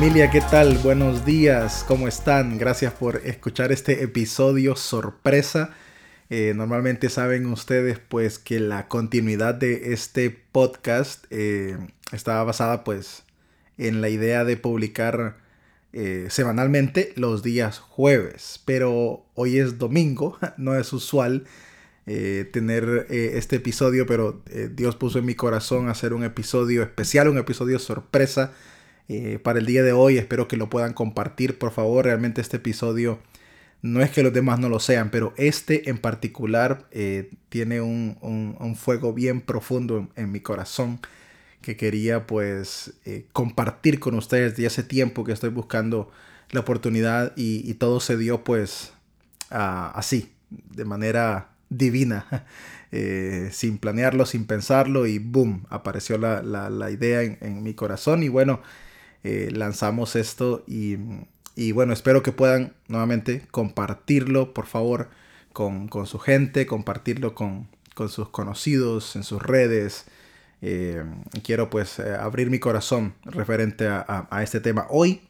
Familia, ¿qué tal? Buenos días, ¿cómo están? Gracias por escuchar este episodio sorpresa. Eh, normalmente saben ustedes pues que la continuidad de este podcast eh, estaba basada pues en la idea de publicar eh, semanalmente los días jueves, pero hoy es domingo, no es usual tener este episodio, pero Dios puso en mi corazón hacer un episodio especial, un episodio sorpresa eh, para el día de hoy. Espero que lo puedan compartir, por favor. Realmente este episodio no es que los demás no lo sean, pero este en particular eh, tiene un, fuego bien profundo en, mi corazón que quería pues eh, compartir con ustedes de hace tiempo que estoy buscando la oportunidad y, todo se dio pues así, de manera divina, sin planearlo, sin pensarlo y boom, apareció la, idea en, en, mi corazón y bueno, eh, lanzamos esto y, bueno, espero que puedan nuevamente compartirlo, por favor, con, su gente, compartirlo con, sus conocidos, en sus redes. Eh, quiero pues eh, abrir mi corazón referente a, este tema. Hoy,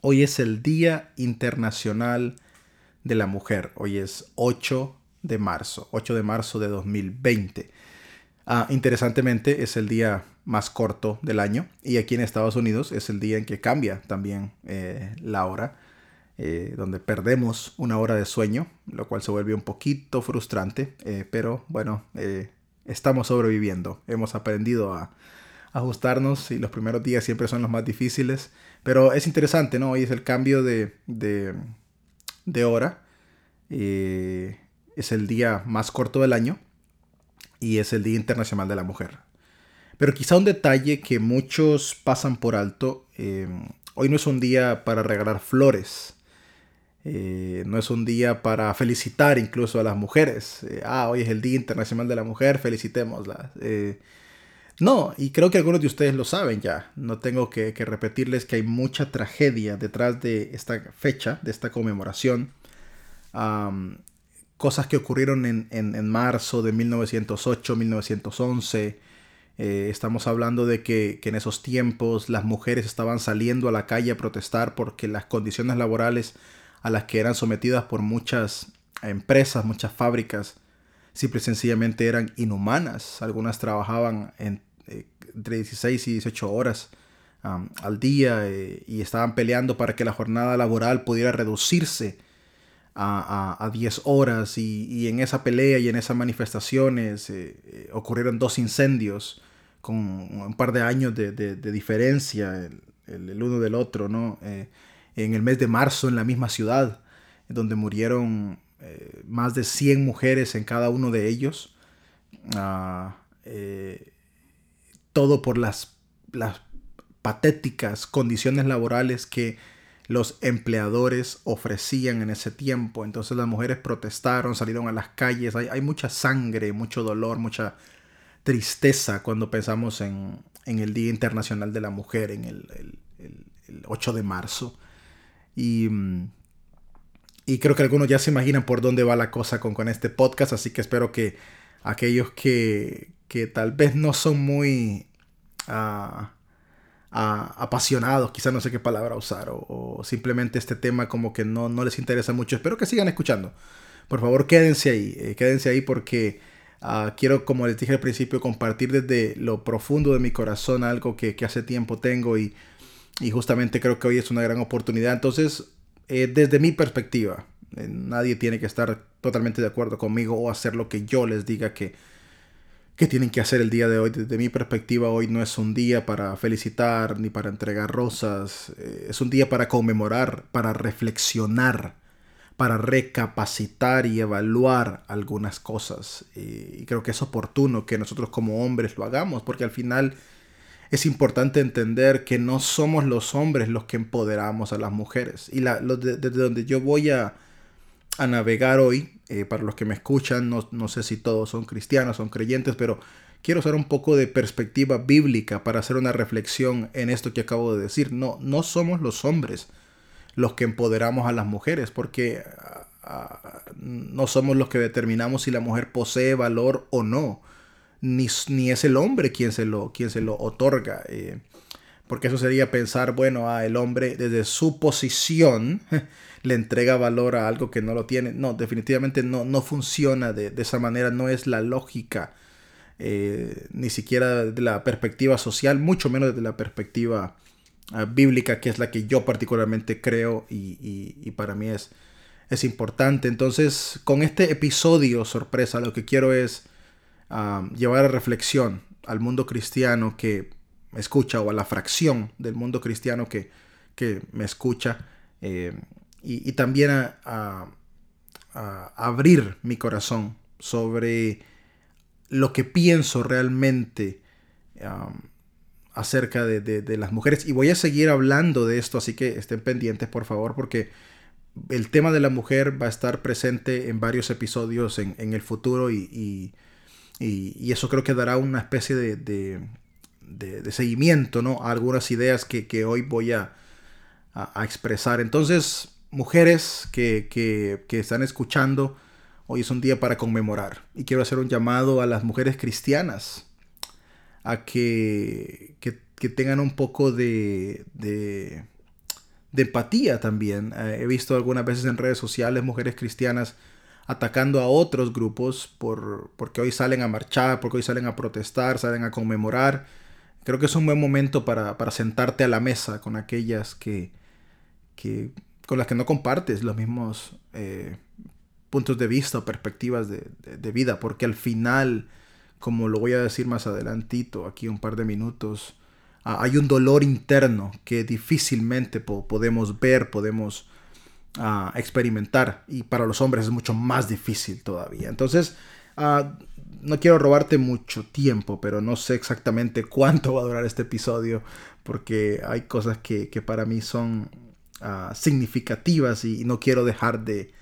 hoy es el Día Internacional de la Mujer. Hoy es 8 de marzo, 8 de marzo de 2020. Ah, interesantemente es el día más corto del año y aquí en Estados Unidos es el día en que cambia también eh, la hora, eh, donde perdemos una hora de sueño, lo cual se vuelve un poquito frustrante, eh, pero bueno, estamos sobreviviendo, hemos aprendido a ajustarnos y los primeros días siempre son los más difíciles, pero es interesante, ¿no? Hoy es el cambio de, de, de hora, es el día más corto del año y es el Día Internacional de la Mujer. Pero quizá un detalle que muchos pasan por alto, eh, hoy no es un día para regalar flores, eh, no es un día para felicitar incluso a las mujeres. Eh, ah, hoy es el Día Internacional de la Mujer, felicitémosla. no, y creo que algunos de ustedes lo saben ya. No tengo que, repetirles que hay mucha tragedia detrás de esta fecha, de esta conmemoración. cosas que ocurrieron en, en marzo de 1908, 1911 eh, estamos hablando de que, en esos tiempos las mujeres estaban saliendo a la calle a protestar porque las condiciones laborales a las que eran sometidas por muchas empresas, muchas fábricas, simple y sencillamente eran inhumanas. Algunas trabajaban en, eh, entre 16 y 18 horas al día eh, y estaban peleando para que la jornada laboral pudiera reducirse a, 10 horas y, en esa pelea y en esas manifestaciones ocurrieron dos incendios con un par de años de, diferencia el, uno del otro, ¿no? Eh, en el mes de marzo en la misma ciudad, donde murieron eh, más de 100 mujeres en cada uno de ellos. Ah, eh, todo por las, las patéticas condiciones laborales que los empleadores ofrecían en ese tiempo. Entonces las mujeres protestaron, salieron a las calles. Hay, mucha sangre, mucho dolor, mucha tristeza cuando pensamos en, el Día Internacional de la Mujer, en el, 8 de marzo. Y, y, creo que algunos ya se imaginan por dónde va la cosa con, este podcast, así que espero que aquellos que, que tal vez no son muy ah, apasionados, quizás no sé qué palabra usar, o, simplemente este tema como que no, no les interesa mucho, espero que sigan escuchando. Por favor, quédense ahí, eh, quédense ahí porque Ah, quiero, como les dije al principio, compartir desde lo profundo de mi corazón algo que, hace tiempo tengo y, justamente creo que hoy es una gran oportunidad. Entonces, eh, desde mi perspectiva, eh, nadie tiene que estar totalmente de acuerdo conmigo o hacer lo que yo les diga que, que tienen que hacer el día de hoy. Desde mi perspectiva, hoy no es un día para felicitar ni para entregar rosas. Eh, es un día para conmemorar, para reflexionar para recapacitar y evaluar algunas cosas. Y creo que es oportuno que nosotros como hombres lo hagamos, porque al final es importante entender que no somos los hombres los que empoderamos a las mujeres. Y la, desde donde yo voy a, navegar hoy, eh, para los que me escuchan, no, no sé si todos son cristianos, son creyentes, pero quiero hacer un poco de perspectiva bíblica para hacer una reflexión en esto que acabo de decir. No, no somos los hombres los que empoderamos a las mujeres, porque ah, ah, no somos los que determinamos si la mujer posee valor o no, ni, ni es el hombre quien se lo, quien se lo otorga. Eh, porque eso sería pensar, bueno, a el hombre desde su posición le entrega valor a algo que no lo tiene. No, definitivamente no, no funciona de, esa manera, no es la lógica, eh, ni siquiera de la perspectiva social, mucho menos desde la perspectiva ah, bíblica, que es la que yo particularmente creo y, para mí es, es importante. Entonces, con este episodio sorpresa, lo que quiero es ah, llevar a reflexión al mundo cristiano que me escucha o a la fracción del mundo cristiano que, me escucha eh, y, también a, abrir mi corazón sobre lo que pienso realmente acerca de, las mujeres. Y voy a seguir hablando de esto así que estén pendientes por favor porque el tema de la mujer va a estar presente en varios episodios en, el futuro y, eso creo que dará una especie de, seguimiento ¿no? a algunas ideas que, hoy voy a, expresar. Entonces, mujeres que, están escuchando, hoy es un día para conmemorar y quiero hacer un llamado a las mujeres cristianas a que, tengan un poco de, de, empatía también. Eh, he visto algunas veces en redes sociales mujeres cristianas atacando a otros grupos por, porque hoy salen a marchar, porque hoy salen a protestar, salen a conmemorar Creo que es un buen momento para, sentarte a la mesa con aquellas que, con las que no compartes los mismos eh, puntos de vista o perspectivas de, vida, porque al final, como lo voy a decir más adelantito, aquí un par de minutos, hay un dolor interno que difícilmente podemos ver, podemos ah, experimentar, y para los hombres es mucho más difícil todavía. Entonces, ah, no quiero robarte mucho tiempo, pero no sé exactamente cuánto va a durar este episodio, porque hay cosas que, para mí son ah, significativas y, no quiero dejar de,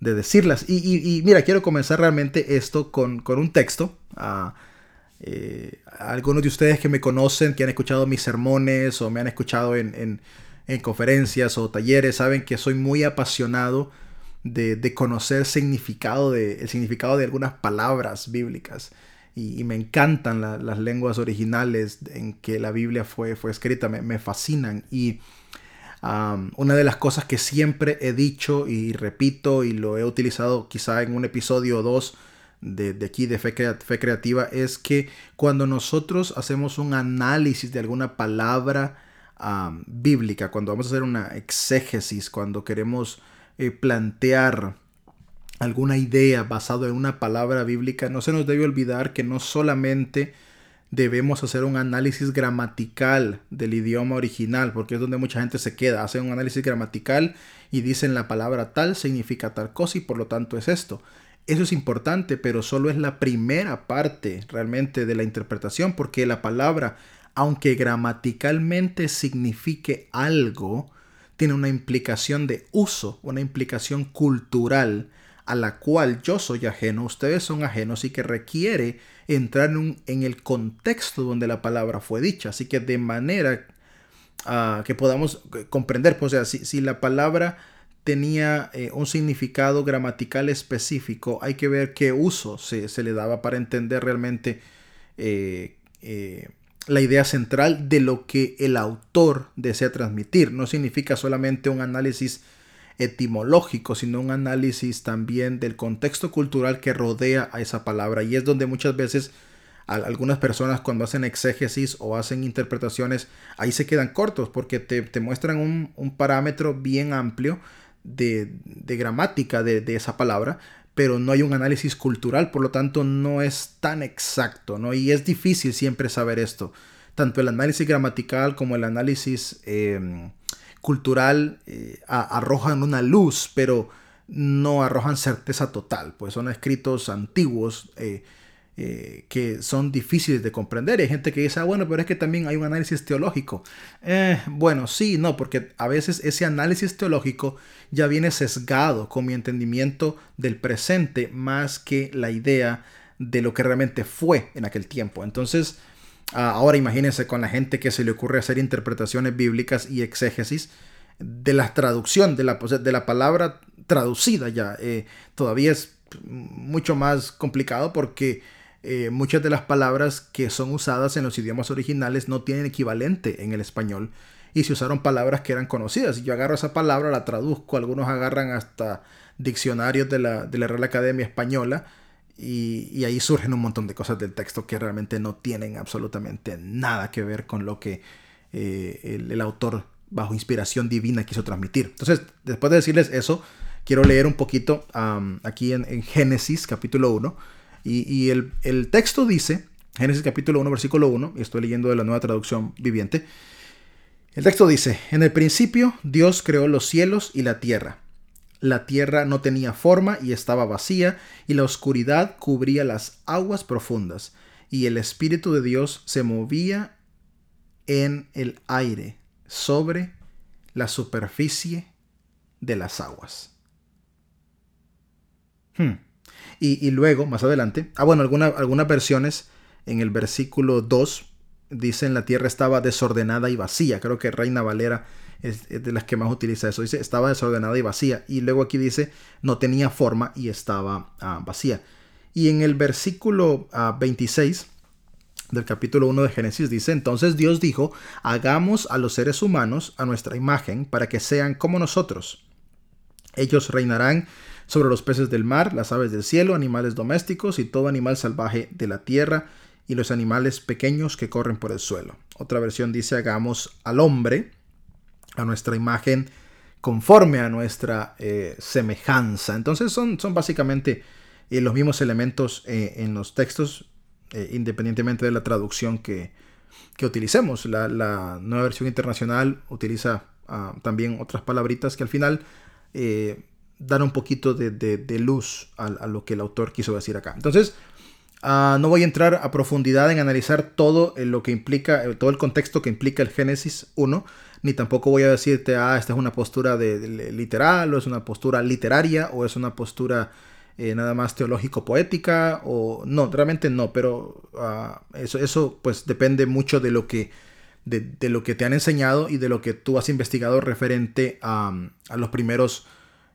decirlas. Y, mira, quiero comenzar realmente esto con, un texto. ah, eh, algunos de ustedes que me conocen, que han escuchado mis sermones o me han escuchado en, en conferencias o talleres, saben que soy muy apasionado de, conocer significado de, el significado de algunas palabras bíblicas. Y, me encantan las lenguas originales en que la Biblia fue, fue escrita, me, fascinan. Y una de las cosas que siempre he dicho y repito y lo he utilizado quizá en un episodio o dos de, aquí de fe Creativa es que cuando nosotros hacemos un análisis de alguna palabra bíblica, cuando vamos a hacer una exégesis, cuando queremos eh, plantear alguna idea basado en una palabra bíblica, no se nos debe olvidar que no solamente debemos hacer un análisis gramatical del idioma original, porque es donde mucha gente se queda, hace un análisis gramatical y dicen la palabra tal significa tal cosa y por lo tanto es esto. Eso es importante, pero solo es la primera parte realmente de la interpretación, porque la palabra, aunque gramaticalmente signifique algo, tiene una implicación de uso, una implicación cultural a la cual yo soy ajeno, ustedes son ajenos y que requiere entrar en, el contexto donde la palabra fue dicha. Así que de manera ah, que podamos eh, comprender, pues, o sea, si, la palabra tenía eh, un significado gramatical específico, hay que ver qué uso se, le daba para entender realmente eh, la idea central de lo que el autor desea transmitir. No significa solamente un análisis etimológico, sino un análisis también del contexto cultural que rodea a esa palabra. Y es donde muchas veces algunas personas cuando hacen exégesis o hacen interpretaciones, ahí se quedan cortos porque te, muestran un, parámetro bien amplio de, gramática de, de, esa palabra, pero no hay un análisis cultural, por lo tanto no es tan exacto, ¿no? Y es difícil siempre saber esto. Tanto el análisis gramatical como el análisis em, cultural eh, arrojan una luz, pero no arrojan certeza total, pues son escritos antiguos eh, eh, que son difíciles de comprender. hay gente que dice, ah, bueno, pero es que también hay un análisis teológico. Eh, bueno, sí, no, porque a veces ese análisis teológico ya viene sesgado con mi entendimiento del presente más que la idea de lo que realmente fue en aquel tiempo. Entonces, ahora imagínense con la gente que se le ocurre hacer interpretaciones bíblicas y exégesis de la traducción de la, palabra traducida ya. Eh, todavía es mucho más complicado porque eh, muchas de las palabras que son usadas en los idiomas originales no tienen equivalente en el español y se usaron palabras que eran conocidas. Yo agarro esa palabra, la traduzco, algunos agarran hasta diccionarios de la, de la Real Academia Española y, ahí surgen un montón de cosas del texto que realmente no tienen absolutamente nada que ver con lo que eh, el, autor bajo inspiración divina quiso transmitir. Entonces, después de decirles eso, quiero leer un poquito aquí en, Génesis capítulo 1. Y, el, el, texto dice, Génesis capítulo 1, versículo 1, y estoy leyendo de la nueva traducción viviente. El texto dice, en el principio Dios creó los cielos y la tierra. La tierra no tenía forma y estaba vacía, y la oscuridad cubría las aguas profundas, y el Espíritu de Dios se movía en el aire sobre la superficie de las aguas. Hmm. Y, luego, más adelante, ah bueno, algunas versiones en el versículo 2 dicen la tierra estaba desordenada y vacía. Creo que Reina Valera es, de las que más utiliza eso. Dice estaba desordenada y vacía. Y luego aquí dice no tenía forma y estaba ah, vacía. Y en el versículo 26 ah, del capítulo 1 de Génesis dice, entonces Dios dijo, hagamos a los seres humanos a nuestra imagen para que sean como nosotros. Ellos reinarán sobre los peces del mar, las aves del cielo, animales domésticos y todo animal salvaje de la tierra y los animales pequeños que corren por el suelo. Otra versión dice hagamos al hombre a nuestra imagen conforme a nuestra eh, semejanza. Entonces son, son básicamente eh, los mismos elementos eh, en los textos, independientemente de la traducción que, que utilicemos. La, nueva versión internacional utiliza ah, también otras palabritas que al final dan un poquito de, luz a, lo que el autor quiso decir acá. Entonces, Ah, no voy a entrar a profundidad en analizar todo lo que implica, eh, todo el contexto que implica el Génesis 1, ni tampoco voy a decirte, ah, esta es una postura de, literal, o es una postura literaria, o es una postura eh, nada más teológico-poética, o no, realmente no, pero ah, eso, eso pues depende mucho de lo que de, lo que te han enseñado y de lo que tú has investigado referente a, a los primeros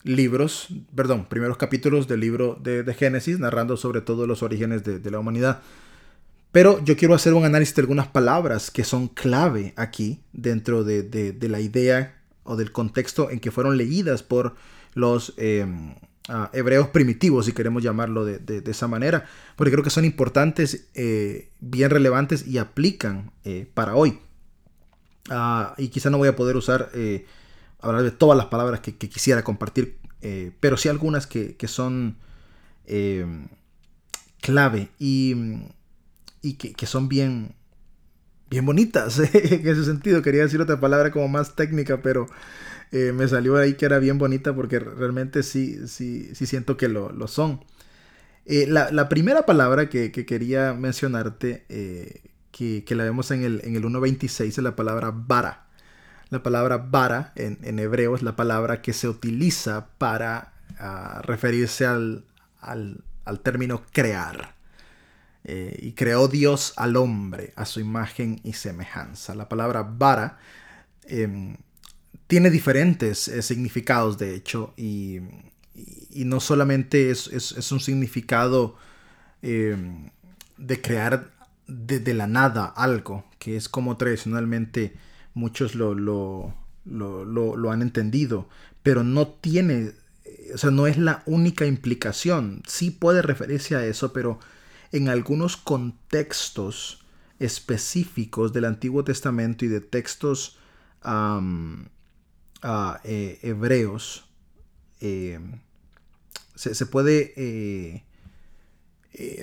libros, perdón, primeros capítulos del libro de, Génesis, narrando sobre todo los orígenes de, la humanidad. Pero yo quiero hacer un análisis de algunas palabras que son clave aquí dentro de, la idea o del contexto en que fueron leídas por los eh, ah, hebreos primitivos, si queremos llamarlo de, esa manera, porque creo que son importantes, eh, bien relevantes y aplican eh, para hoy. Ah, y quizá no voy a poder usar hablar de todas las palabras que, quisiera compartir, eh, pero sí algunas que, son eh, clave y, y que, son bien, bien bonitas en ese sentido. Quería decir otra palabra como más técnica, pero eh, me salió ahí que era bien bonita porque realmente sí, sí, sí siento que lo, son. La, primera palabra que, quería mencionarte, que, la vemos en el, en el 1.26, es la palabra vara. La palabra vara en, hebreo es la palabra que se utiliza para ah, referirse al, término crear. Eh, y creó Dios al hombre a su imagen y semejanza. La palabra vara em, tiene diferentes eh, significados, de hecho, y, no solamente es, un significado em, de crear de, la nada algo, que es como tradicionalmente muchos lo, lo, lo, han entendido, pero no tiene, o sea, no es la única implicación. Sí puede referirse a eso, pero en algunos contextos específicos del Antiguo Testamento y de textos eh, hebreos, eh, se, puede eh,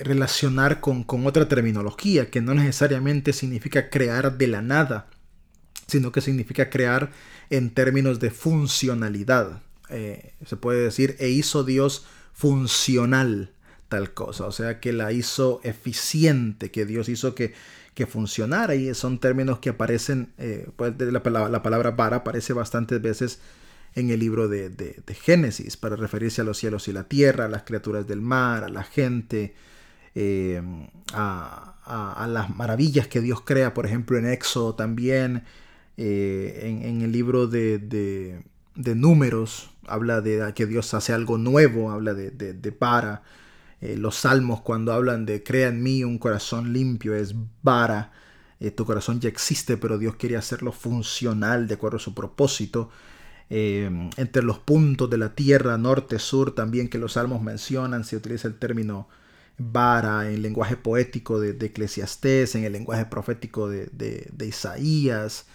relacionar con, con, otra terminología que no necesariamente significa crear de la nada, sino que significa crear en términos de funcionalidad. Eh, se puede decir, e hizo Dios funcional tal cosa, o sea que la hizo eficiente, que Dios hizo que, que funcionara y son términos que aparecen, eh, pues la, palabra, la palabra vara aparece bastantes veces en el libro de, Génesis para referirse a los cielos y la tierra, a las criaturas del mar, a la gente, eh, a, a, las maravillas que Dios crea, por ejemplo en Éxodo también, eh, en, el libro de, números habla de que Dios hace algo nuevo, habla de, para. Eh, los salmos cuando hablan de crea en mí un corazón limpio es vara. Eh, tu corazón ya existe, pero Dios quiere hacerlo funcional de acuerdo a su propósito. entre los puntos de la tierra, norte, sur, también que los salmos mencionan, se utiliza el término vara en el lenguaje poético de, Eclesiastés, en el lenguaje profético de, Isaías.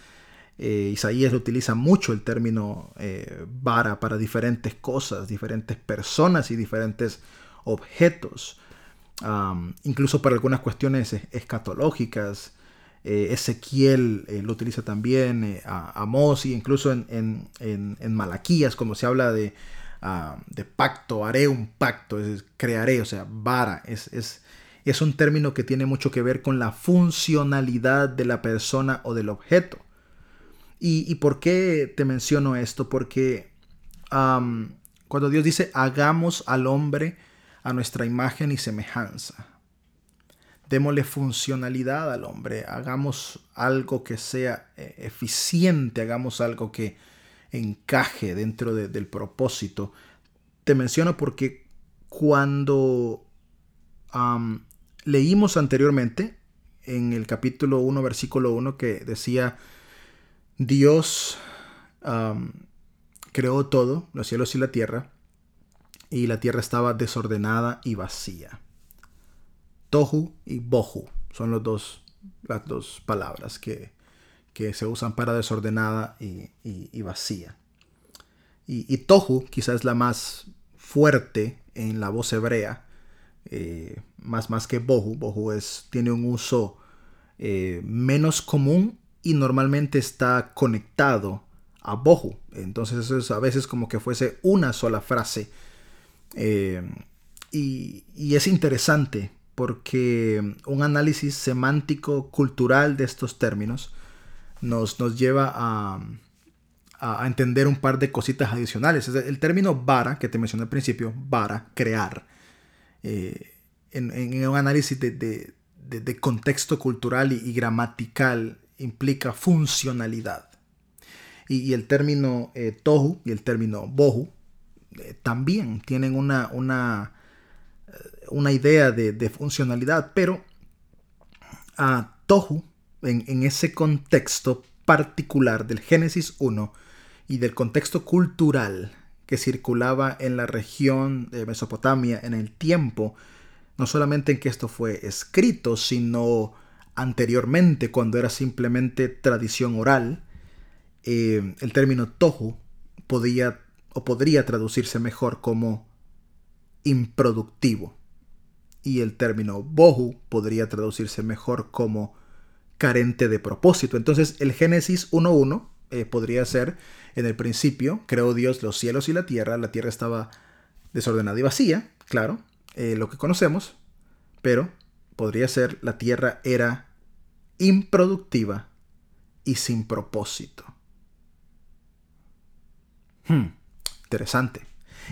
Eh, Isaías utiliza mucho el término eh, vara para diferentes cosas, diferentes personas y diferentes objetos. incluso para algunas cuestiones escatológicas. Eh, Ezequiel lo utiliza también, Amós y incluso en, en, en, Malaquías, como se habla de de pacto, haré un pacto, es, crearé, o sea, vara, es, es, es, un término que tiene mucho que ver con la funcionalidad de la persona o del objeto. ¿Y, por qué te menciono esto? Porque cuando Dios dice, hagamos al hombre a nuestra imagen y semejanza, démosle funcionalidad al hombre, hagamos algo que sea eh, eficiente, hagamos algo que, encaje dentro del propósito. Te menciono porque cuando leímos anteriormente en el capítulo 1, versículo 1, que decía, Dios creó todo, los cielos y la tierra, y la tierra estaba desordenada y vacía. Tohu y bohu son los dos, las dos palabras que, que se usan para desordenada y, vacía. Y, tohu quizás la más fuerte en la voz hebrea, eh, más, más que bohu. Bohu es, tiene un uso eh, menos común y normalmente está conectado a bohu. Entonces eso es a veces como que fuese una sola frase. Eh, y, es interesante porque un análisis semántico cultural de estos términos nos, lleva a, entender un par de cositas adicionales. El término vara, que te mencioné al principio, vara, crear, eh, en, un análisis de, contexto cultural y, gramatical implica funcionalidad. Y, el término eh, tohu y el término bohu eh, también tienen una, una, una idea de, funcionalidad, pero a tohu en, ese contexto particular del Génesis 1 y del contexto cultural que circulaba en la región de Mesopotamia en el tiempo, no solamente en que esto fue escrito, sino anteriormente, cuando era simplemente tradición oral, eh, el término tohu podía o podría traducirse mejor como improductivo. Y el término bohu podría traducirse mejor como carente de propósito. Entonces el Génesis 1.1 eh, podría ser, en el principio creó Dios los cielos y la tierra, la tierra estaba desordenada y vacía, claro, eh, lo que conocemos, pero podría ser la tierra era improductiva y sin propósito. Hmm, interesante.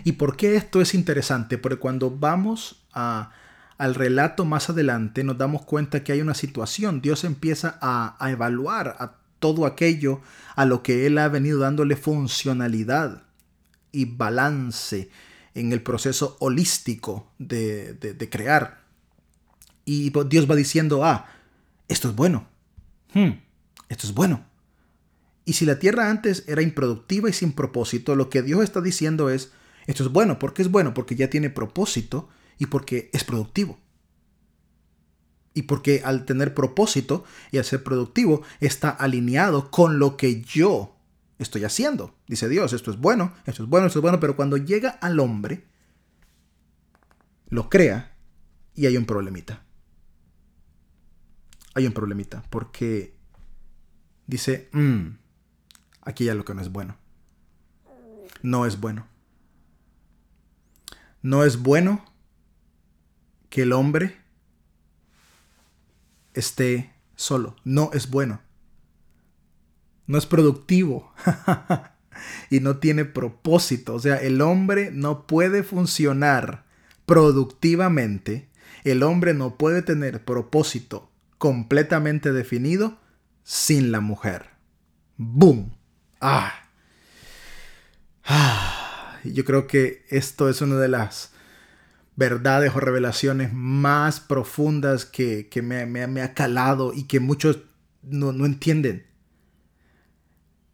¿Y por qué esto es interesante? Porque cuando vamos a al relato más adelante nos damos cuenta que hay una situación. Dios empieza a, evaluar a todo aquello a lo que Él ha venido dándole funcionalidad y balance en el proceso holístico de, crear. Y Dios va diciendo, ah, esto es bueno. Hmm, esto es bueno. Y si la tierra antes era improductiva y sin propósito, lo que Dios está diciendo es, esto es bueno. ¿Por qué es bueno? Porque ya tiene propósito y porque es productivo. Y porque al tener propósito y al ser productivo está alineado con lo que yo estoy haciendo. Dice Dios, esto es bueno, esto es bueno, esto es bueno, pero cuando llega al hombre, lo crea y hay un problemita. Hay un problemita porque dice, mm, aquí ya lo que no es bueno. No es bueno. No es bueno que el hombre esté solo. No es bueno. No es productivo. y no tiene propósito. O sea, el hombre no puede funcionar productivamente. El hombre no puede tener propósito completamente definido sin la mujer. ¡Boom! ¡Ah! ah. Yo creo que esto es una de las verdades o revelaciones más profundas que, me, ha calado y que muchos no, no entienden.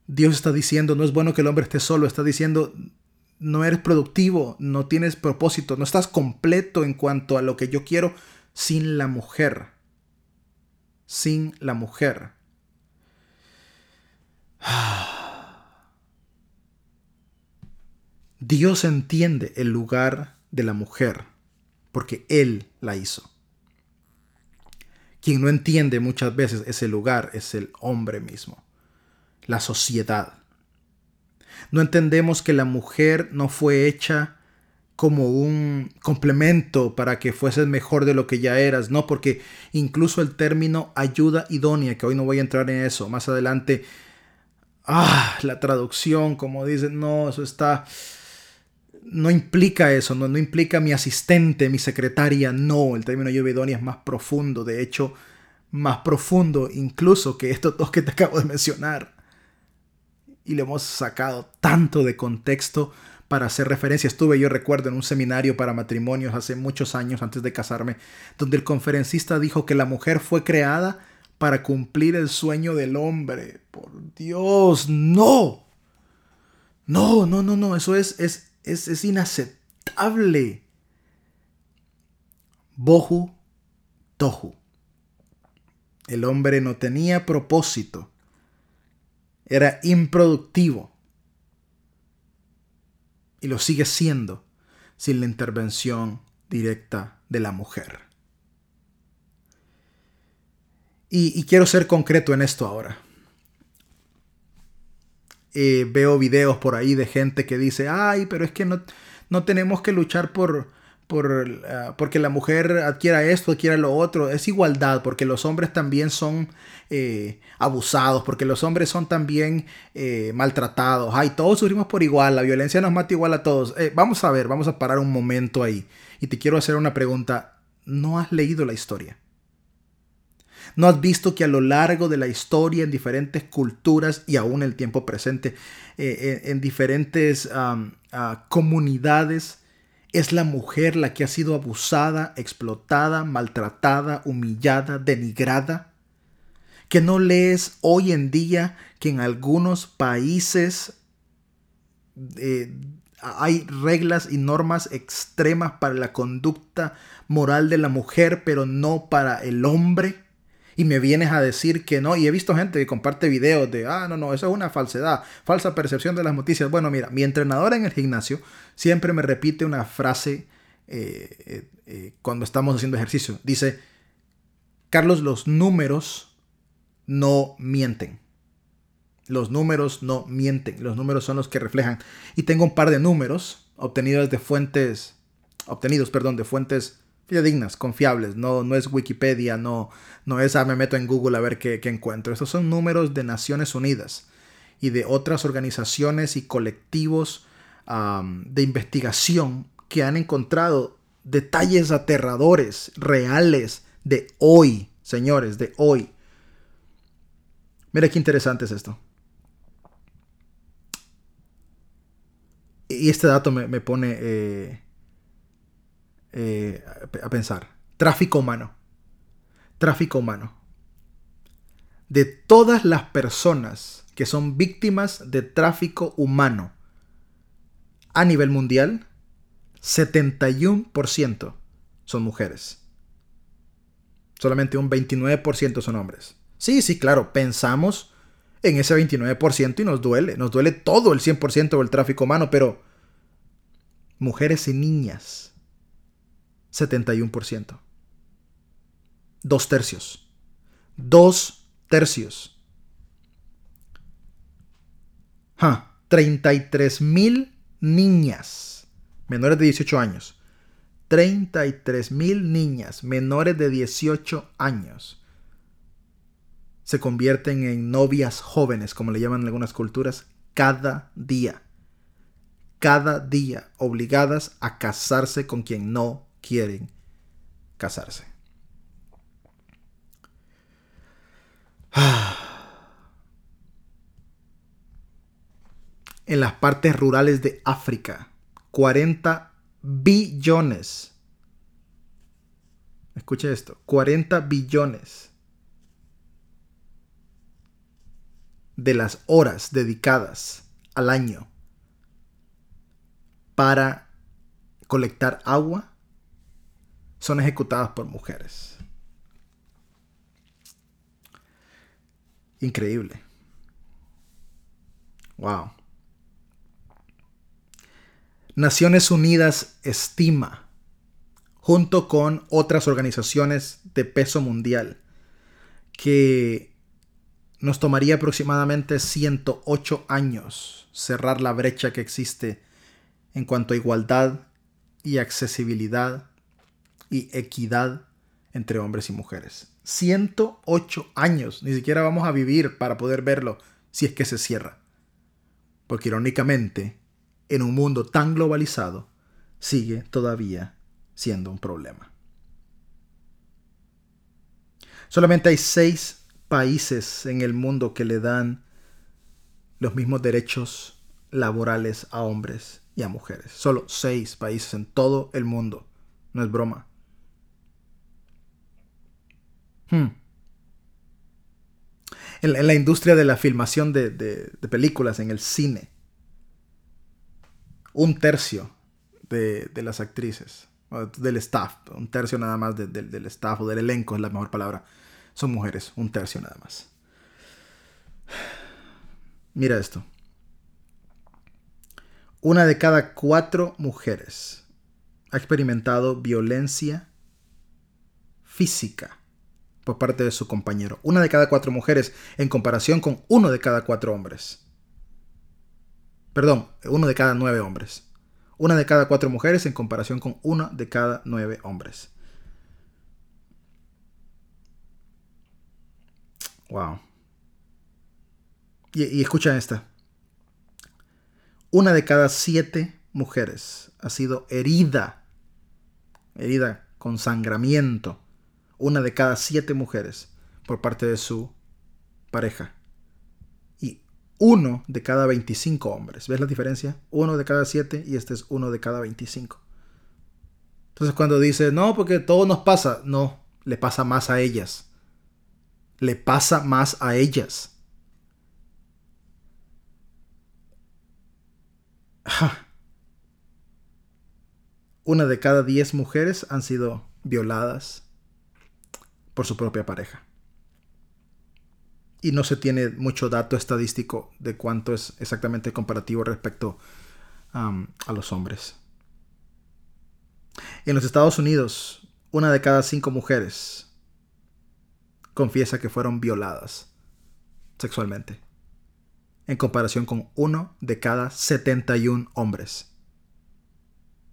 Dios está diciendo, no es bueno que el hombre esté solo, está diciendo, no eres productivo, no tienes propósito, no estás completo en cuanto a lo que yo quiero sin la mujer. Sin la mujer. Dios entiende el lugar de la mujer porque Él la hizo. Quien no entiende muchas veces ese lugar es el hombre mismo, la sociedad. No entendemos que la mujer no fue hecha como un complemento para que fueses mejor de lo que ya eras, no, porque incluso el término ayuda idónea, que hoy no voy a entrar en eso, más adelante, ah, la traducción, como dicen, no, eso está, no implica eso, no, no implica mi asistente, mi secretaria, no, el término ayuda idónea es más profundo, de hecho, más profundo incluso que estos dos que te acabo de mencionar. Y le hemos sacado tanto de contexto para hacer referencia. Estuve, yo recuerdo, en un seminario para matrimonios hace muchos años antes de casarme, donde el conferencista dijo que la mujer fue creada para cumplir el sueño del hombre. Por Dios, no. No, no, no, no, eso es, es, es, es inaceptable. Bohu, tohu. El hombre no tenía propósito era improductivo. Y lo sigue siendo sin la intervención directa de la mujer. Y, quiero ser concreto en esto ahora. Eh, veo videos por ahí de gente que dice, ay, pero es que no, no tenemos que luchar por, por, porque la mujer adquiera esto, adquiera lo otro. Es igualdad, porque los hombres también son eh, abusados, porque los hombres son también eh, maltratados. Ay, todos sufrimos por igual, la violencia nos mata igual a todos. Eh, vamos a ver, vamos a parar un momento ahí. Y te quiero hacer una pregunta. ¿No has leído la historia? ¿No has visto que a lo largo de la historia, en diferentes culturas y aún en el tiempo presente, en diferentes ah, comunidades, es la mujer la que ha sido abusada, explotada, maltratada, humillada, denigrada. Que no lees hoy en día que en algunos países eh, hay reglas y normas extremas para la conducta moral de la mujer, pero no para el hombre y me vienes a decir que no. Y he visto gente que comparte videos de, ah, no, no, eso es una falsedad, falsa percepción de las noticias. Bueno, mira, mi entrenador en el gimnasio siempre me repite una frase eh, eh, eh, cuando estamos haciendo ejercicio. Dice, Carlos, los números no mienten. Los números no mienten. Los números son los que reflejan. Y tengo un par de números obtenidos de fuentes, obtenidos, perdón, de fuentes dignas, confiables, no, no es Wikipedia, no, no es, ah, me meto en Google a ver qué, encuentro. Estos son números de Naciones Unidas y de otras organizaciones y colectivos de investigación que han encontrado detalles aterradores, reales, de hoy, señores, de hoy. Mira qué interesante es esto. Y este dato me, pone eh, eh, a pensar. Tráfico humano. Tráfico humano. De todas las personas que son víctimas de tráfico humano a nivel mundial, 71% son mujeres. Solamente un 29% son hombres. Sí, sí, claro, pensamos en ese 29% y nos duele. Nos duele todo el 100% del tráfico humano, pero mujeres y niñas 71%. Dos tercios. Dos tercios. Ja, 33 mil niñas menores de 18 años. 33 mil niñas menores de 18 años se convierten en novias jóvenes, como le llaman en algunas culturas, cada día. Cada día obligadas a casarse con quien no quieren casarse. En las partes rurales de África, 40 billones escuche esto, 40 billones de las horas dedicadas al año para colectar agua son ejecutadas por mujeres. Increíble. Wow. Naciones Unidas estima, junto con otras organizaciones de peso mundial, que nos tomaría aproximadamente 108 años cerrar la brecha que existe en cuanto a igualdad y accesibilidad y equidad entre hombres y mujeres. 108 años, ni siquiera vamos a vivir para poder verlo si es que se cierra. Porque irónicamente, en un mundo tan globalizado, sigue todavía siendo un problema. Solamente hay seis países en el mundo que le dan los mismos derechos laborales a hombres y a mujeres. Solo seis países en todo el mundo. No es broma. Hmm. En, la industria de la filmación de películas, en el cine, un tercio de, las actrices, del staff, un tercio nada más del staff o del elenco es la mejor palabra, son mujeres, un tercio nada más. Mira esto. Una de cada cuatro mujeres ha experimentado violencia física por parte de su compañero. Una de cada cuatro mujeres en comparación con uno de cada cuatro hombres. Perdón, uno de cada nueve hombres. Una de cada cuatro mujeres en comparación con una de cada nueve hombres. Wow. Y, y escucha esta. Una de cada siete mujeres ha sido herida. Herida con sangramiento. Una de cada siete mujeres por parte de su pareja uno de cada 25 hombres. ¿Ves la diferencia? Uno de cada siete y este es uno de cada 25. Entonces cuando dice, no, porque todo nos pasa, no, le pasa más a ellas. Le pasa más a ellas. Una de cada diez mujeres han sido violadas por su propia pareja y no se tiene mucho dato estadístico de cuánto es exactamente comparativo respecto a los hombres. En los Estados Unidos, una de cada cinco mujeres confiesa que fueron violadas sexualmente, en comparación con uno de cada 71 hombres.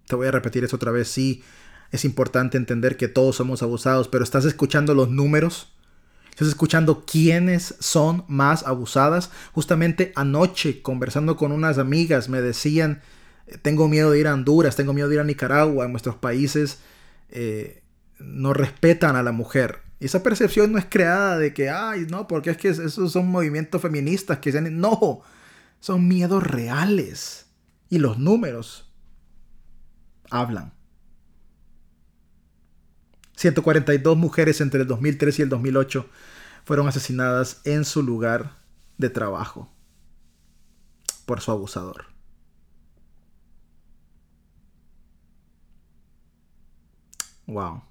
Te voy a repetir eso otra vez, sí, es importante entender que todos somos abusados, pero estás escuchando los números Estás escuchando quiénes son más abusadas. Justamente anoche, conversando con unas amigas, me decían, eh, tengo miedo de ir a Honduras, tengo miedo de ir a Nicaragua, en nuestros países eh, no respetan a la mujer. Y esa percepción no es creada de que, ay, no, porque es que esos son movimientos feministas que sean... No, son miedos reales. Y los números hablan. 142 mujeres entre el 2003 y el 2008 fueron asesinadas en su lugar de trabajo por su abusador. Wow.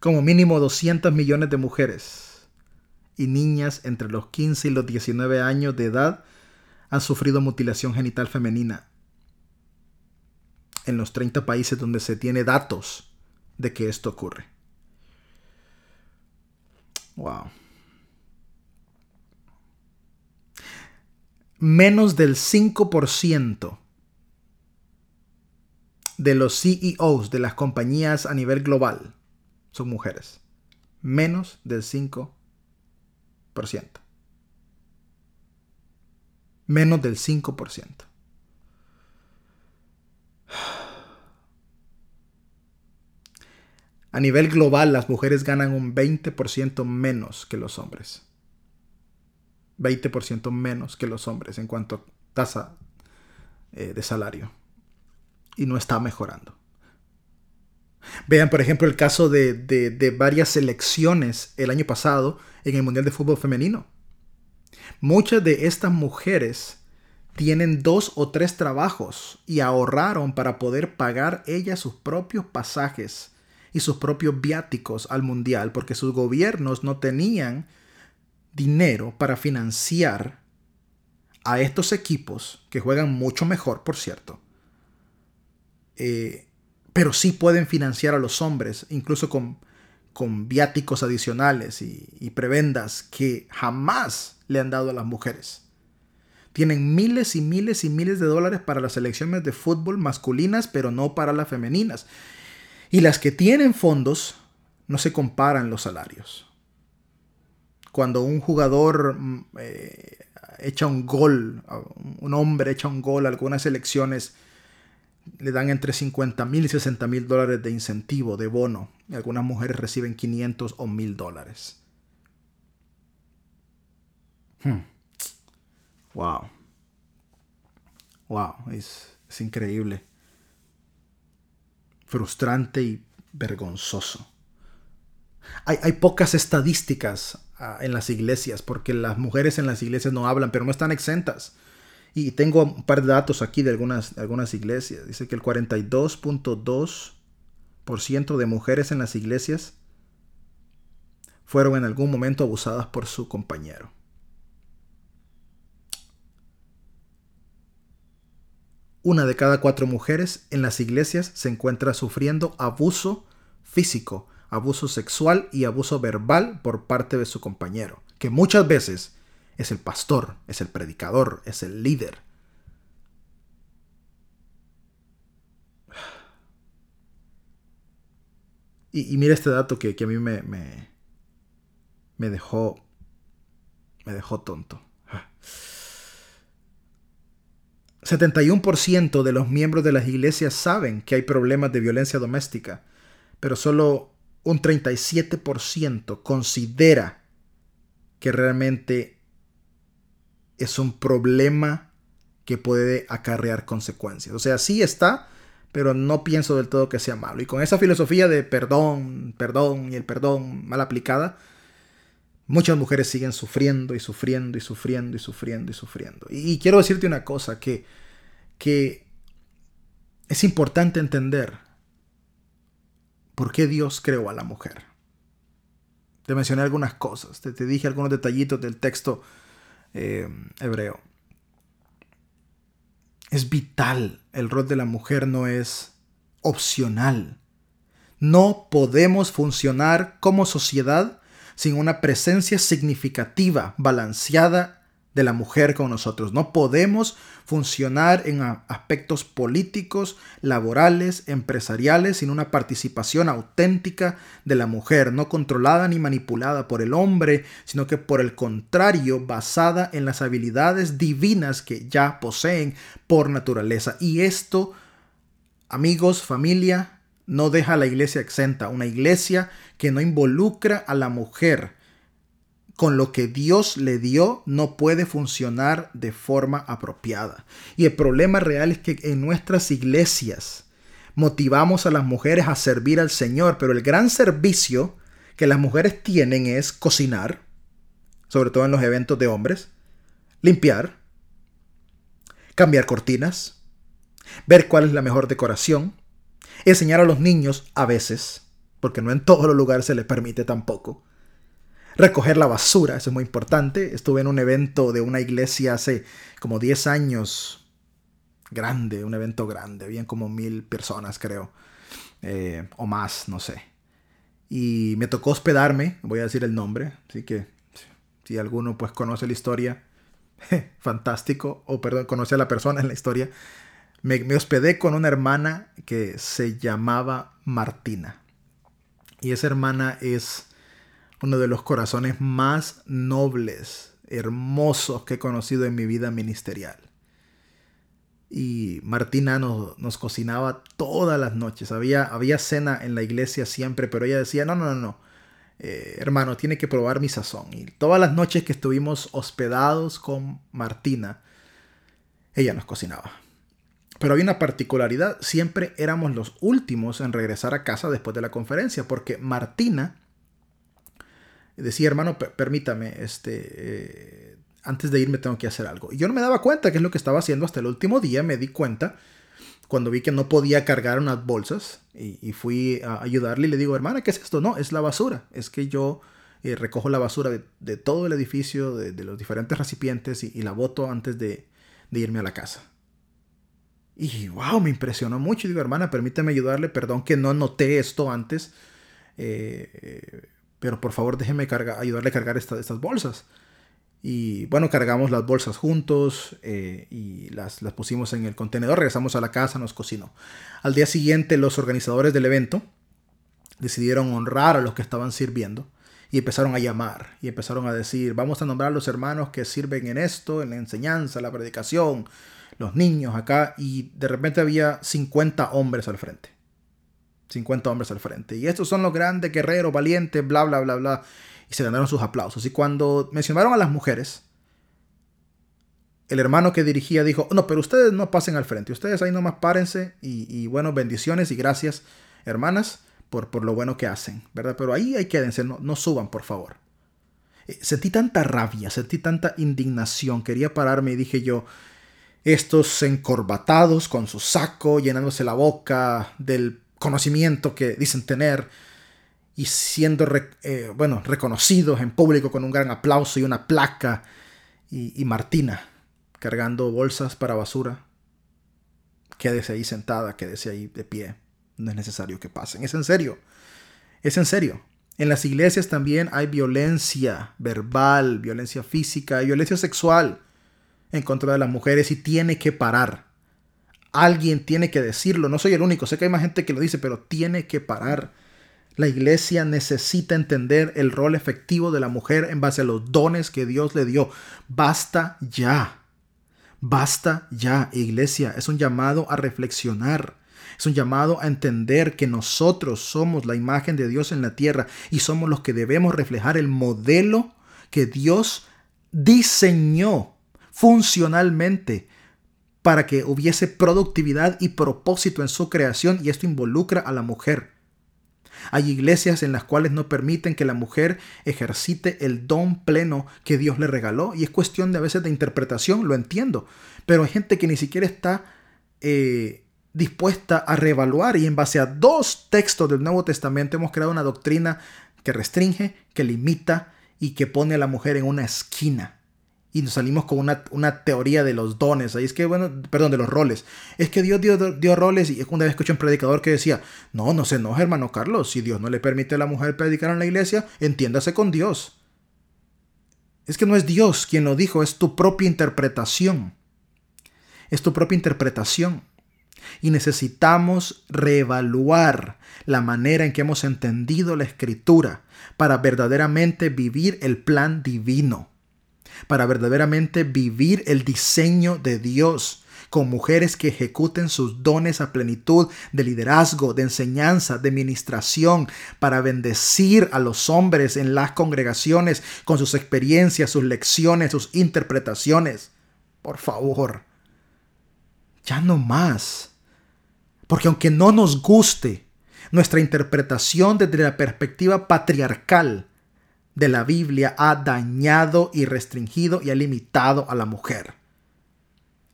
Como mínimo 200 millones de mujeres y niñas entre los 15 y los 19 años de edad han sufrido mutilación genital femenina en los 30 países donde se tiene datos de que esto ocurre. Wow. Menos del 5% de los CEOs de las compañías a nivel global son mujeres. Menos del 5%. Menos del 5%. A nivel global, las mujeres ganan un 20% menos que los hombres. 20% menos que los hombres en cuanto a tasa eh, de salario. y no está mejorando. Vean, por ejemplo, el caso de, de, varias selecciones el año pasado en el Mundial de Fútbol Femenino. Muchas de estas mujeres tienen dos o tres trabajos y ahorraron para poder pagar ellas sus propios pasajes y sus propios viáticos al mundial porque sus gobiernos no tenían dinero para financiar a estos equipos que juegan mucho mejor, por cierto. Eh, pero sí pueden financiar a los hombres, incluso con, con viáticos adicionales y, y prebendas que jamás le han dado a las mujeres. Tienen miles y miles y miles de dólares para las selecciones de fútbol masculinas, pero no para las femeninas. Y las que tienen fondos, no se comparan los salarios. Cuando un jugador mm, eh, echa un gol, un hombre echa un gol, algunas selecciones le dan entre 50 mil y 60 mil dólares de incentivo, de bono. Y algunas mujeres reciben 500 o 1000 dólares. Hmm. Wow. Wow, es, increíble. Frustrante y vergonzoso. Hay, pocas estadísticas ah, en las iglesias porque las mujeres en las iglesias no hablan, pero no están exentas. Y tengo un par de datos aquí de algunas, algunas iglesias. Dice que el 42.2% de mujeres en las iglesias fueron en algún momento abusadas por su compañero. Una de cada cuatro mujeres en las iglesias se encuentra sufriendo abuso físico, abuso sexual y abuso verbal por parte de su compañero, que muchas veces es el pastor, es el predicador, es el líder. Y, mira este dato que, a mí me, me, dejó me dejó tonto. 71% de los miembros de las iglesias saben que hay problemas de violencia doméstica, pero solo un 37% considera que realmente es un problema que puede acarrear consecuencias. O sea, sí está, pero no pienso del todo que sea malo. Y con esa filosofía de perdón, perdón y el perdón mal aplicada, Muchas mujeres siguen sufriendo y sufriendo y sufriendo y sufriendo y sufriendo. Y, quiero decirte una cosa, que, que es importante entender por qué Dios creó a la mujer. Te mencioné algunas cosas, te, dije algunos detallitos del texto eh, hebreo. Es vital, el rol de la mujer no es opcional. No podemos funcionar como sociedad sin una presencia significativa, balanceada de la mujer con nosotros. No podemos funcionar en aspectos políticos, laborales, empresariales, sin una participación auténtica de la mujer, no controlada ni manipulada por el hombre, sino que por el contrario, basada en las habilidades divinas que ya poseen por naturaleza. Y esto, amigos, familia, no deja a la iglesia exenta, una iglesia que no involucra a la mujer con lo que Dios le dio no puede funcionar de forma apropiada. Y el problema real es que en nuestras iglesias motivamos a las mujeres a servir al Señor, pero el gran servicio que las mujeres tienen es cocinar, sobre todo en los eventos de hombres, limpiar, cambiar cortinas, ver cuál es la mejor decoración, enseñar a los niños a veces, porque no en todos los lugares se les permite tampoco. Recoger la basura, eso es muy importante. Estuve en un evento de una iglesia hace como 10 años, grande, un evento grande, habían como mil personas creo, eh, o más, no sé. Y me tocó hospedarme, voy a decir el nombre, así que si alguno pues conoce la historia, fantástico, o perdón, conoce a la persona en la historia, me, hospedé con una hermana que se llamaba Martina. Y esa hermana es uno de los corazones más nobles, hermosos que he conocido en mi vida ministerial. Y Martina nos, cocinaba todas las noches. Había, había, cena en la iglesia siempre, pero ella decía, no, no, no. Eh, hermano, tiene que probar mi sazón. Y todas las noches que estuvimos hospedados con Martina, ella nos cocinaba Pero hay una particularidad, siempre éramos los últimos en regresar a casa después de la conferencia, porque Martina decía, hermano, permítame, este, eh, antes de irme tengo que hacer algo. Y yo no me daba cuenta qué es lo que estaba haciendo hasta el último día, me di cuenta cuando vi que no podía cargar unas bolsas y, fui a ayudarle y le digo, hermana, ¿qué es esto? No, es la basura, es que yo eh, recojo la basura de, todo el edificio, de, los diferentes recipientes y, la boto antes de irme a la casa. Y wow, me impresionó mucho. Y digo, hermana, permíteme ayudarle. Perdón que no noté esto antes. Eh, pero por favor déjeme cargar, ayudarle a cargar estas bolsas. Y bueno, cargamos las bolsas juntos eh, y las, las pusimos en el contenedor. Regresamos a la casa, nos cocinó. Al día siguiente, los organizadores del evento decidieron honrar a los que estaban sirviendo y empezaron a llamar y empezaron a decir, vamos a nombrar a los hermanos que sirven en esto, en la enseñanza, la predicación, los niños acá, y de repente había 50 hombres al frente. 50 hombres al frente. Y estos son los grandes guerreros, valientes, bla, bla, bla, bla. Y se ganaron sus aplausos. Y cuando mencionaron a las mujeres, el hermano que dirigía dijo, no, pero ustedes no pasen al frente, ustedes ahí nomás párense y, bueno, bendiciones y gracias, hermanas, por, por lo bueno que hacen, ¿verdad? Pero ahí ahí quédense, no, no suban, por favor. Eh, sentí tanta rabia, sentí tanta indignación, quería pararme y dije yo, estos encorbatados con su saco, llenándose la boca del conocimiento que dicen tener y siendo eh, bueno, reconocidos en público con un gran aplauso y una placa. Y, Martina cargando bolsas para basura. Quédese ahí sentada, quédese ahí de pie. No es necesario que pasen. Es en serio. Es en serio. En las iglesias también hay violencia verbal, violencia física y violencia sexual en contra de las mujeres y tiene que parar. Alguien tiene que decirlo. No soy el único. Sé que hay más gente que lo dice, pero tiene que parar. La iglesia necesita entender el rol efectivo de la mujer en base a los dones que Dios le dio. Basta ya. Basta ya, iglesia. Es un llamado a reflexionar. Es un llamado a entender que nosotros somos la imagen de Dios en la tierra y somos los que debemos reflejar el modelo que Dios diseñó funcionalmente para que hubiese productividad y propósito en su creación y esto involucra a la mujer. Hay iglesias en las cuales no permiten que la mujer ejercite el don pleno que Dios le regaló y es cuestión de a veces de interpretación, lo entiendo, pero hay gente que ni siquiera está eh, dispuesta a reevaluar y en base a dos textos del Nuevo Testamento hemos creado una doctrina que restringe, que limita y que pone a la mujer en una esquina y nos salimos con una, teoría de los dones. Ahí es que, bueno, perdón, de los roles. Es que Dios dio, dio roles y una vez escuché un predicador que decía, no, no se enoje, hermano Carlos. Si Dios no le permite a la mujer predicar en la iglesia, entiéndase con Dios. Es que no es Dios quien lo dijo, es tu propia interpretación. Es tu propia interpretación. Y necesitamos reevaluar la manera en que hemos entendido la escritura para verdaderamente vivir el plan divino para verdaderamente vivir el diseño de Dios con mujeres que ejecuten sus dones a plenitud de liderazgo, de enseñanza, de ministración, para bendecir a los hombres en las congregaciones con sus experiencias, sus lecciones, sus interpretaciones. Por favor, ya no más. Porque aunque no nos guste nuestra interpretación desde la perspectiva patriarcal, de la Biblia ha dañado y restringido y ha limitado a la mujer.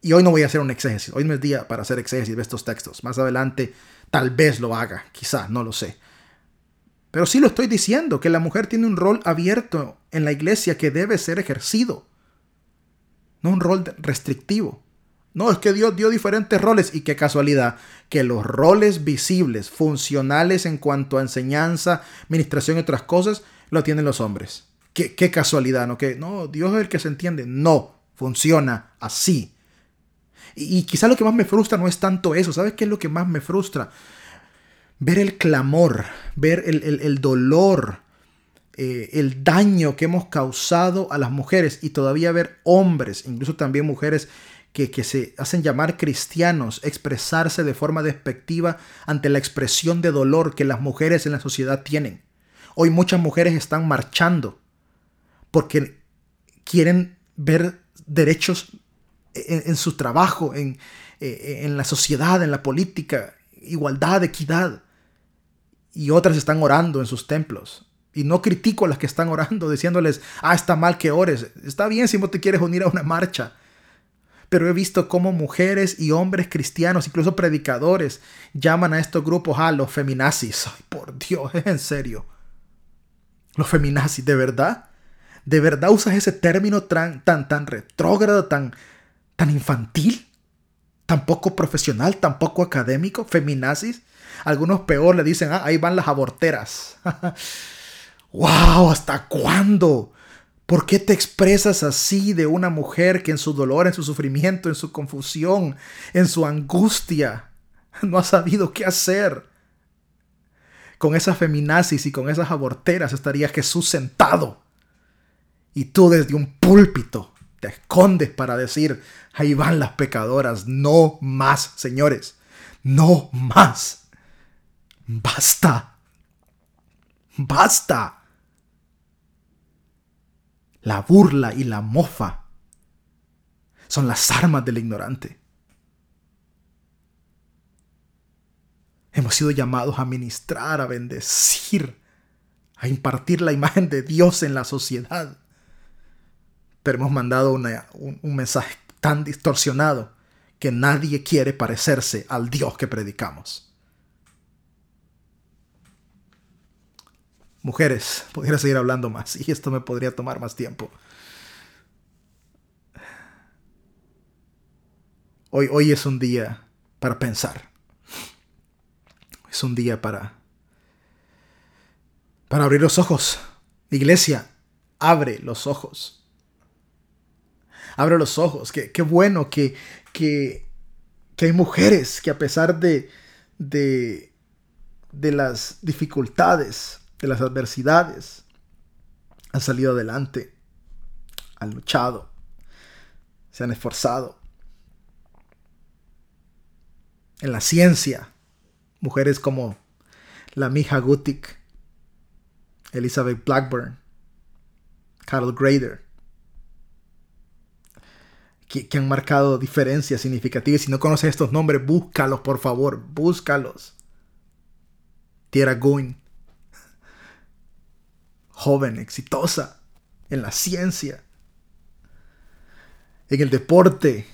Y hoy no voy a hacer un exégesis, hoy no es día para hacer exégesis de estos textos. Más adelante tal vez lo haga, quizá, no lo sé. Pero sí lo estoy diciendo, que la mujer tiene un rol abierto en la iglesia que debe ser ejercido. No un rol restrictivo. No, es que Dios dio diferentes roles y qué casualidad que los roles visibles, funcionales en cuanto a enseñanza, administración y otras cosas, lo tienen los hombres. Qué, casualidad, ¿no? Que no, Dios es el que se entiende. No, funciona así. Y, quizá lo que más me frustra no es tanto eso. ¿Sabes qué es lo que más me frustra? Ver el clamor, ver el, dolor, eh, el daño que hemos causado a las mujeres y todavía ver hombres, incluso también mujeres que, que, se hacen llamar cristianos, expresarse de forma despectiva ante la expresión de dolor que las mujeres en la sociedad tienen. Hoy muchas mujeres están marchando porque quieren ver derechos en, su trabajo, en, eh, en la sociedad, en la política, igualdad, equidad. Y otras están orando en sus templos. Y no critico a las que están orando diciéndoles, ah, está mal que ores. Está bien si no te quieres unir a una marcha. Pero he visto cómo mujeres y hombres cristianos, incluso predicadores, llaman a estos grupos a ah, los feminazis. Ay, por Dios, en serio. Los feminazis, ¿de verdad? ¿De verdad usas ese término tan, tan, tan retrógrado, tan, tan infantil? ¿Tan poco profesional, tan poco académico? ¿Feminazis? Algunos peor le dicen, ah, ahí van las aborteras. ¡Wow! ¿Hasta cuándo? ¿Por qué te expresas así de una mujer que en su dolor, en su sufrimiento, en su confusión, en su angustia, no ha sabido qué hacer? Con esas feminazis y con esas aborteras estaría Jesús sentado. Y tú desde un púlpito te escondes para decir, ahí van las pecadoras, no más, señores, no más. Basta. Basta. La burla y la mofa son las armas del ignorante. Hemos sido llamados a ministrar, a bendecir, a impartir la imagen de Dios en la sociedad. Pero hemos mandado un, mensaje tan distorsionado que nadie quiere parecerse al Dios que predicamos. Mujeres, podría seguir hablando más y esto me podría tomar más tiempo. Hoy, hoy es un día para pensar. Es un día para para abrir los ojos. Iglesia, abre los ojos. Abre los ojos. Qué, qué bueno que, que, que, hay mujeres que a pesar de, de, de las dificultades, de las adversidades, han salido adelante, han luchado, se han esforzado. En la ciencia, mujeres como la Mija Gutik, Elizabeth Blackburn, Carol Grader, que, han marcado diferencias significativas. Si no conoces estos nombres, búscalos, por favor, búscalos. Tierra Goin, joven, exitosa en la ciencia, en el deporte,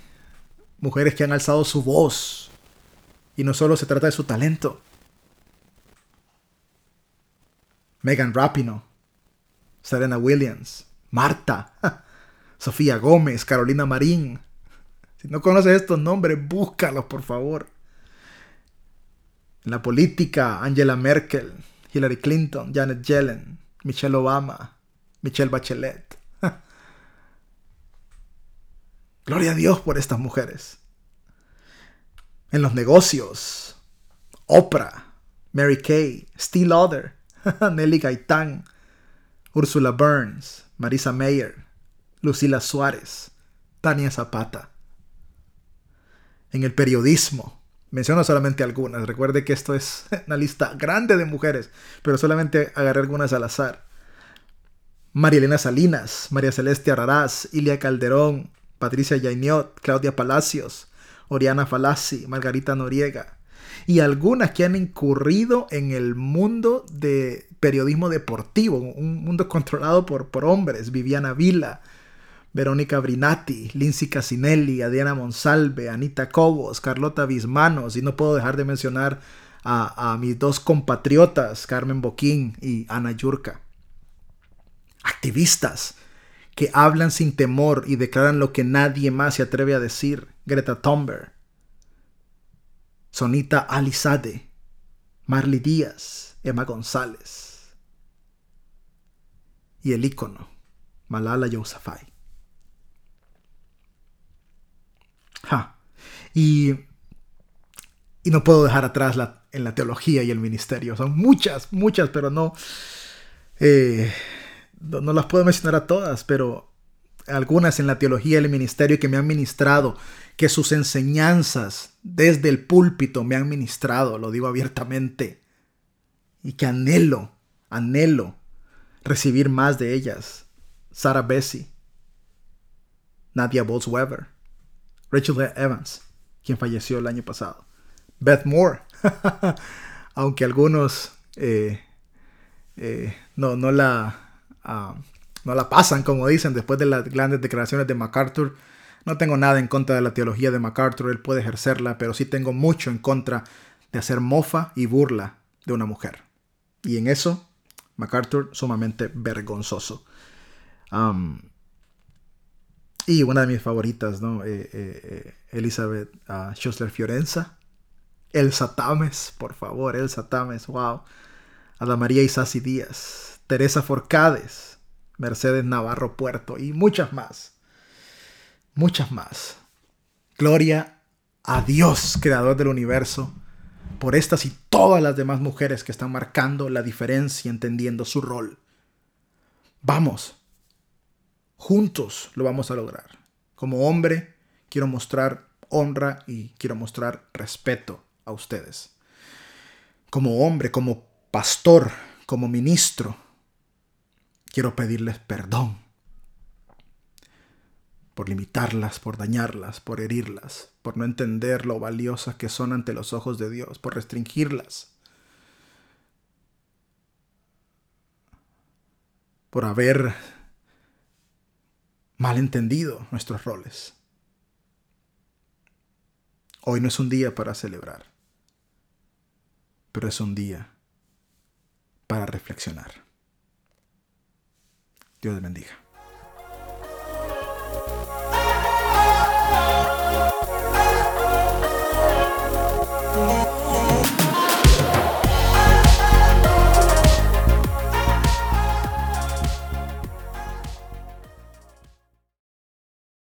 mujeres que han alzado su voz y no solo se trata de su talento. Megan Rapino, Serena Williams, Marta, Sofía Gómez, Carolina Marín. Si no conoces estos nombres, búscalos, por favor. En la política, Angela Merkel, Hillary Clinton, Janet Yellen, Michelle Obama, Michelle Bachelet. Gloria a Dios por estas mujeres. En los negocios, Oprah, Mary Kay, Steve Lauder, Nelly Gaitán, Ursula Burns, Marisa Mayer, Lucila Suárez, Tania Zapata. En el periodismo, menciono solamente algunas, recuerde que esto es una lista grande de mujeres, pero solamente agarré algunas al azar. María Elena Salinas, María Celeste Araraz, Ilia Calderón, Patricia Yainiot, Claudia Palacios, Oriana Falasi, Margarita Noriega, y algunas que han incurrido en el mundo de periodismo deportivo, un mundo controlado por, por hombres, Viviana Vila, Verónica Brinati, Lindsay Casinelli, Adriana Monsalve, Anita Cobos, Carlota Bismanos, y no puedo dejar de mencionar a, a mis dos compatriotas, Carmen Boquín y Ana Yurka. Activistas que hablan sin temor y declaran lo que nadie más se atreve a decir. Greta Thunberg, Sonita Alizade, Marley Díaz, Emma González y el ícono Malala Yousafzai. Y, y no puedo dejar atrás la, en la teología y el ministerio. Son muchas, muchas, pero no, eh, no, no las puedo mencionar a todas, pero algunas en la teología y el ministerio que me han ministrado, que sus enseñanzas desde el púlpito me han ministrado, lo digo abiertamente, y que anhelo, anhelo recibir más de ellas. Sarah Bessie, Nadia Bolsweber, Rachel Evans, quien falleció el año pasado. Beth Moore, aunque algunos eh, eh, no, no, la, ah, no la pasan, como dicen, después de las grandes declaraciones de MacArthur. No tengo nada en contra de la teología de MacArthur, él puede ejercerla, pero sí tengo mucho en contra de hacer mofa y burla de una mujer. Y en eso, MacArthur sumamente vergonzoso. y una de mis favoritas, ¿no? Eh, eh, Elizabeth uh, Fiorenza. Elsa Tames, por favor, Elsa Tames, wow. Ada María Isasi Díaz, Teresa Forcades, Mercedes Navarro Puerto y muchas más. Muchas más. Gloria a Dios, creador del universo, por estas y todas las demás mujeres que están marcando la diferencia, entendiendo su rol. Vamos, juntos lo vamos a lograr. Como hombre, quiero mostrar honra y quiero mostrar respeto a ustedes. Como hombre, como pastor, como ministro, quiero pedirles perdón por limitarlas, por dañarlas, por herirlas, por no entender lo valiosas que son ante los ojos de Dios, por restringirlas, por haber malentendido nuestros roles. Hoy no es un día para celebrar, pero es un día para reflexionar. Dios te bendiga.